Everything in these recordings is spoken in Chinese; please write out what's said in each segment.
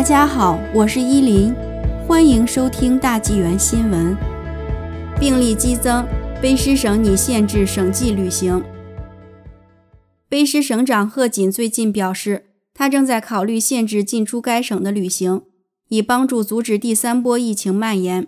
大家好，我是依林，欢迎收听大纪元新闻。病例激增，卑诗省拟限制省际旅行。卑诗省长贺锦最近表示，他正在考虑限制进出该省的旅行，以帮助阻止第三波疫情蔓延。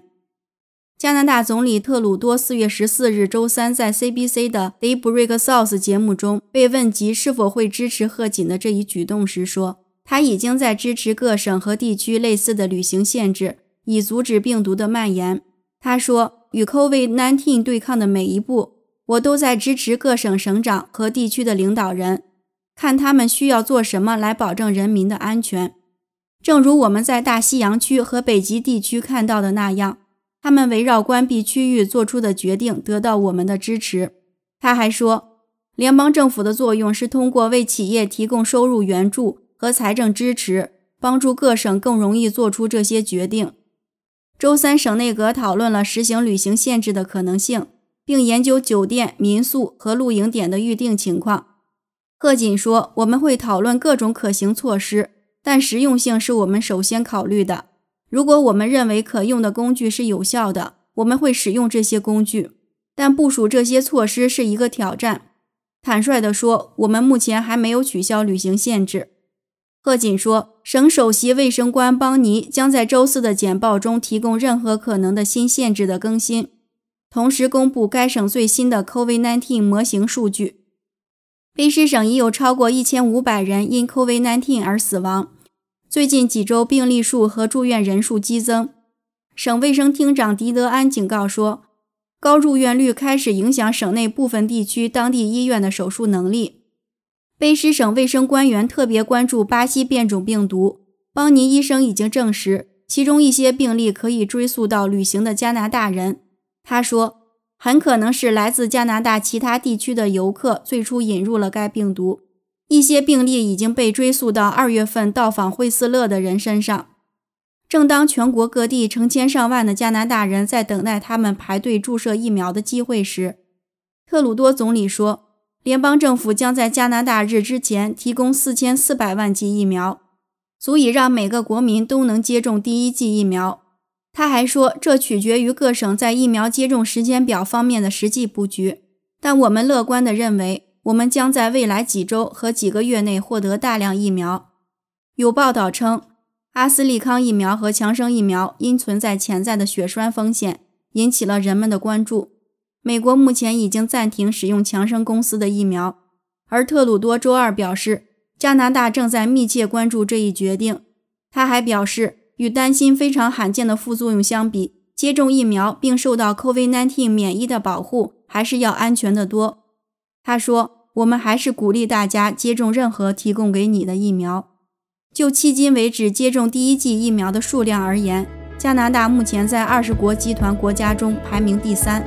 加拿大总理特鲁多四月十四日周三在 CBC 的 Day Break South 节目中被问及是否会支持贺锦的这一举动时说。他已经在支持各省和地区类似的旅行限制，以阻止病毒的蔓延。他说：“与 COVID-19 对抗的每一步，我都在支持各省省长和地区的领导人，看他们需要做什么来保证人民的安全。正如我们在大西洋区和北极地区看到的那样，他们围绕关闭区域做出的决定得到我们的支持。”他还说：“联邦政府的作用是通过为企业提供收入援助。”和财政支持，帮助各省更容易做出这些决定。周三，省内阁讨论了实行旅行限制的可能性，并研究酒店、民宿和露营点的预订情况。贺锦说：“我们会讨论各种可行措施，但实用性是我们首先考虑的。如果我们认为可用的工具是有效的，我们会使用这些工具。但部署这些措施是一个挑战。坦率地说，我们目前还没有取消旅行限制。”贺锦说，省首席卫生官邦尼将在周四的简报中提供任何可能的新限制的更新，同时公布该省最新的 COVID-19 模型数据。卑诗省已有超过一千五百人因 COVID-19 而死亡。最近几周病例数和住院人数激增。省卫生厅长迪德安警告说，高入院率开始影响省内部分地区当地医院的手术能力。卑诗省卫生官员特别关注巴西变种病毒。邦尼医生已经证实，其中一些病例可以追溯到旅行的加拿大人。他说，很可能是来自加拿大其他地区的游客最初引入了该病毒。一些病例已经被追溯到二月份到访惠斯勒的人身上。正当全国各地成千上万的加拿大人在等待他们排队注射疫苗的机会时，特鲁多总理说。联邦政府将在加拿大日之前提供四千四百万剂疫苗，足以让每个国民都能接种第一剂疫苗。他还说，这取决于各省在疫苗接种时间表方面的实际布局。但我们乐观地认为，我们将在未来几周和几个月内获得大量疫苗。有报道称，阿斯利康疫苗和强生疫苗因存在潜在的血栓风险，引起了人们的关注。美国目前已经暂停使用强生公司的疫苗，而特鲁多周二表示，加拿大正在密切关注这一决定。他还表示，与担心非常罕见的副作用相比，接种疫苗并受到 COVID-19 免疫的保护还是要安全得多。他说：“我们还是鼓励大家接种任何提供给你的疫苗。”就迄今为止接种第一剂疫苗的数量而言，加拿大目前在二十国集团国家中排名第三。